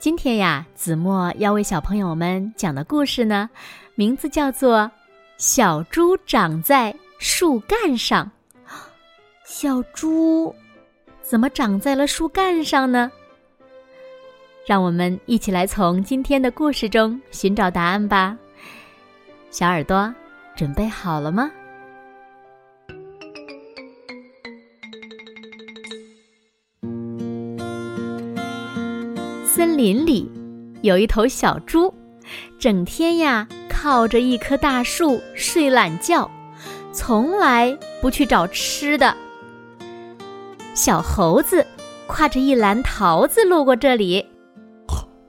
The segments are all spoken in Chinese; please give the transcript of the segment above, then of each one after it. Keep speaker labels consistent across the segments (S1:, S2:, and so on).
S1: 今天呀，子墨要为小朋友们讲的故事呢，名字叫做《小猪长在树干上》。小猪怎么长在了树干上呢？让我们一起来从今天的故事中寻找答案吧。小耳朵，准备好了吗？森林里有一头小猪，整天呀靠着一棵大树睡懒觉，从来不去找吃的。小猴子挎着一篮桃子路过这里，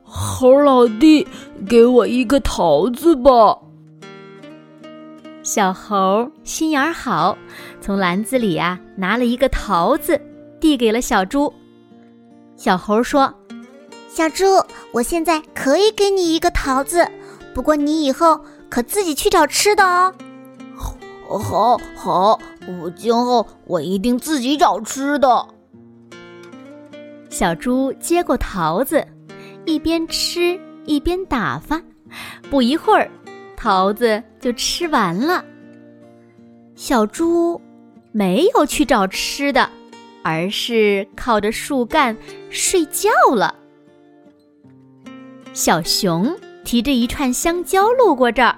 S2: 猴老弟，给我一个桃子吧。
S1: 小猴心眼好，从篮子里呀拿了一个桃子，递给了小猪。小猴说。
S3: 小猪，我现在可以给你一个桃子，不过你以后可自己去找吃的哦。
S2: 好，好，我今后我一定自己找吃的。
S1: 小猪接过桃子，一边吃一边打发，不一会儿，桃子就吃完了。小猪没有去找吃的，而是靠着树干睡觉了。小熊提着一串香蕉路过这儿，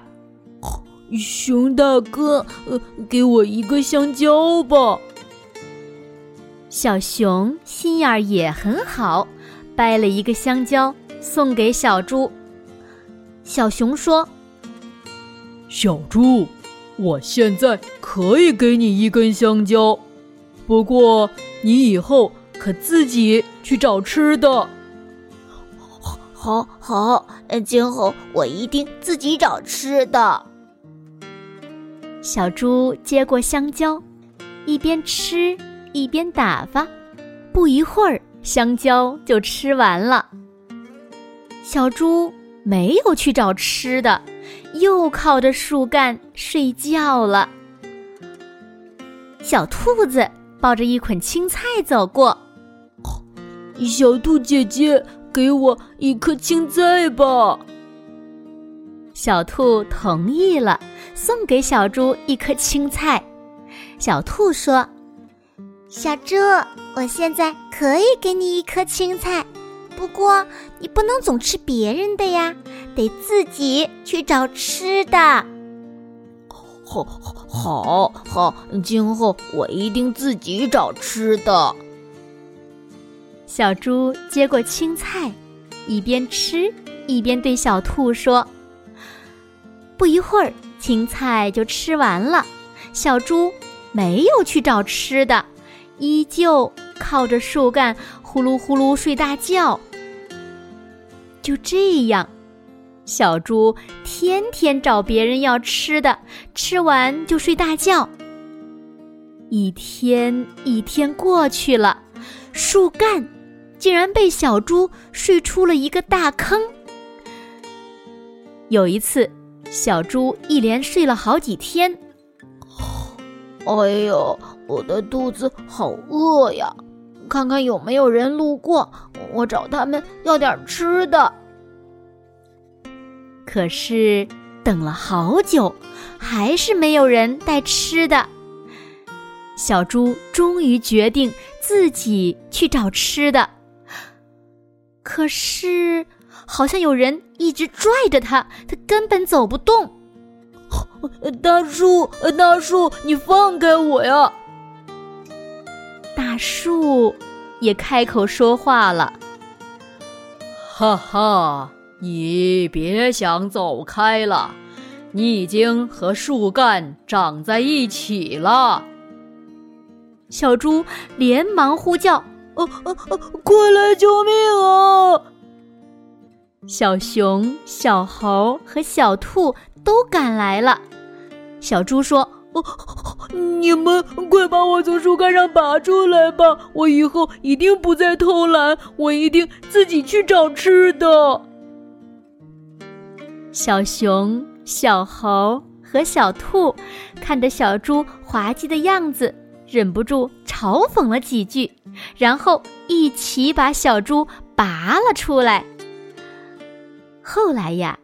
S2: 熊大哥，呃，给我一个香蕉吧。
S1: 小熊心眼儿也很好，掰了一个香蕉送给小猪。小熊说：“
S2: 小猪，我现在可以给你一根香蕉，不过你以后可自己去找吃的。”
S3: 好好，今后我一定自己找吃的。
S1: 小猪接过香蕉，一边吃一边打发，不一会儿，香蕉就吃完了。小猪没有去找吃的，又靠着树干睡觉了。小兔子抱着一捆青菜走过，
S2: 小兔姐姐。给我一颗青菜吧。
S1: 小兔同意了，送给小猪一颗青菜。小兔说：“
S3: 小猪，我现在可以给你一颗青菜，不过你不能总吃别人的呀，得自己去找吃的。”
S2: 好，好，好，今后我一定自己找吃的。
S1: 小猪接过青菜，一边吃一边对小兔说：“不一会儿，青菜就吃完了。小猪没有去找吃的，依旧靠着树干呼噜呼噜睡大觉。就这样，小猪天天找别人要吃的，吃完就睡大觉。一天一天过去了，树干。”竟然被小猪睡出了一个大坑。有一次，小猪一连睡了好几天。
S2: 哎呦，我的肚子好饿呀！看看有没有人路过，我找他们要点吃的。
S1: 可是等了好久，还是没有人带吃的。小猪终于决定自己去找吃的。可是，好像有人一直拽着他，他根本走不动。
S2: 大树，大树，你放开我呀！
S1: 大树也开口说话了：“
S4: 哈哈，你别想走开了，你已经和树干长在一起了。”
S1: 小猪连忙呼叫。
S2: 哦哦哦！快来救命啊！
S1: 小熊、小猴和小兔都赶来了。小猪说：“哦，
S2: 你们快把我从树干上拔出来吧！我以后一定不再偷懒，我一定自己去找吃的。”
S1: 小熊、小猴和小兔看着小猪滑稽的样子，忍不住嘲讽了几句，然后一起把小猪拔了出来。后来呀，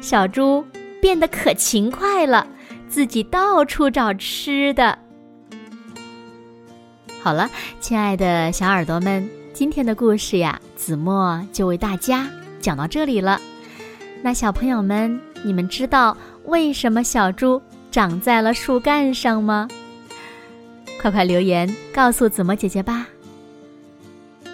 S1: 小猪变得可勤快了，自己到处找吃的。好了，亲爱的小耳朵们，今天的故事呀，子墨就为大家讲到这里了。那小朋友们，你们知道为什么小猪长在了树干上吗？快快留言告诉子墨姐姐吧。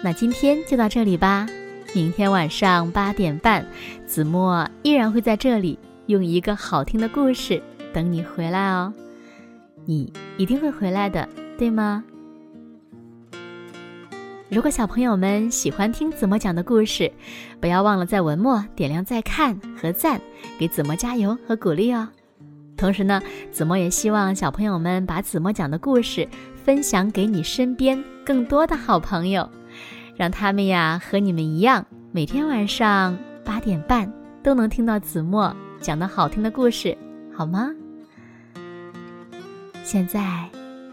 S1: 那今天就到这里吧。明天晚上八点半，子墨依然会在这里用一个好听的故事等你回来哦。你一定会回来的，对吗？如果小朋友们喜欢听子墨讲的故事，不要忘了在文末点亮再看和赞，给子墨加油和鼓励哦。同时呢，子墨也希望小朋友们把子墨讲的故事分享给你身边更多的好朋友。让他们呀和你们一样，每天晚上八点半都能听到子墨讲的好听的故事，好吗？现在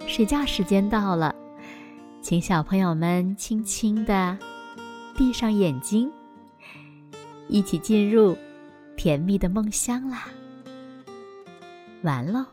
S1: 睡觉时间到了，请小朋友们轻轻的闭上眼睛，一起进入甜蜜的梦乡啦。完喽。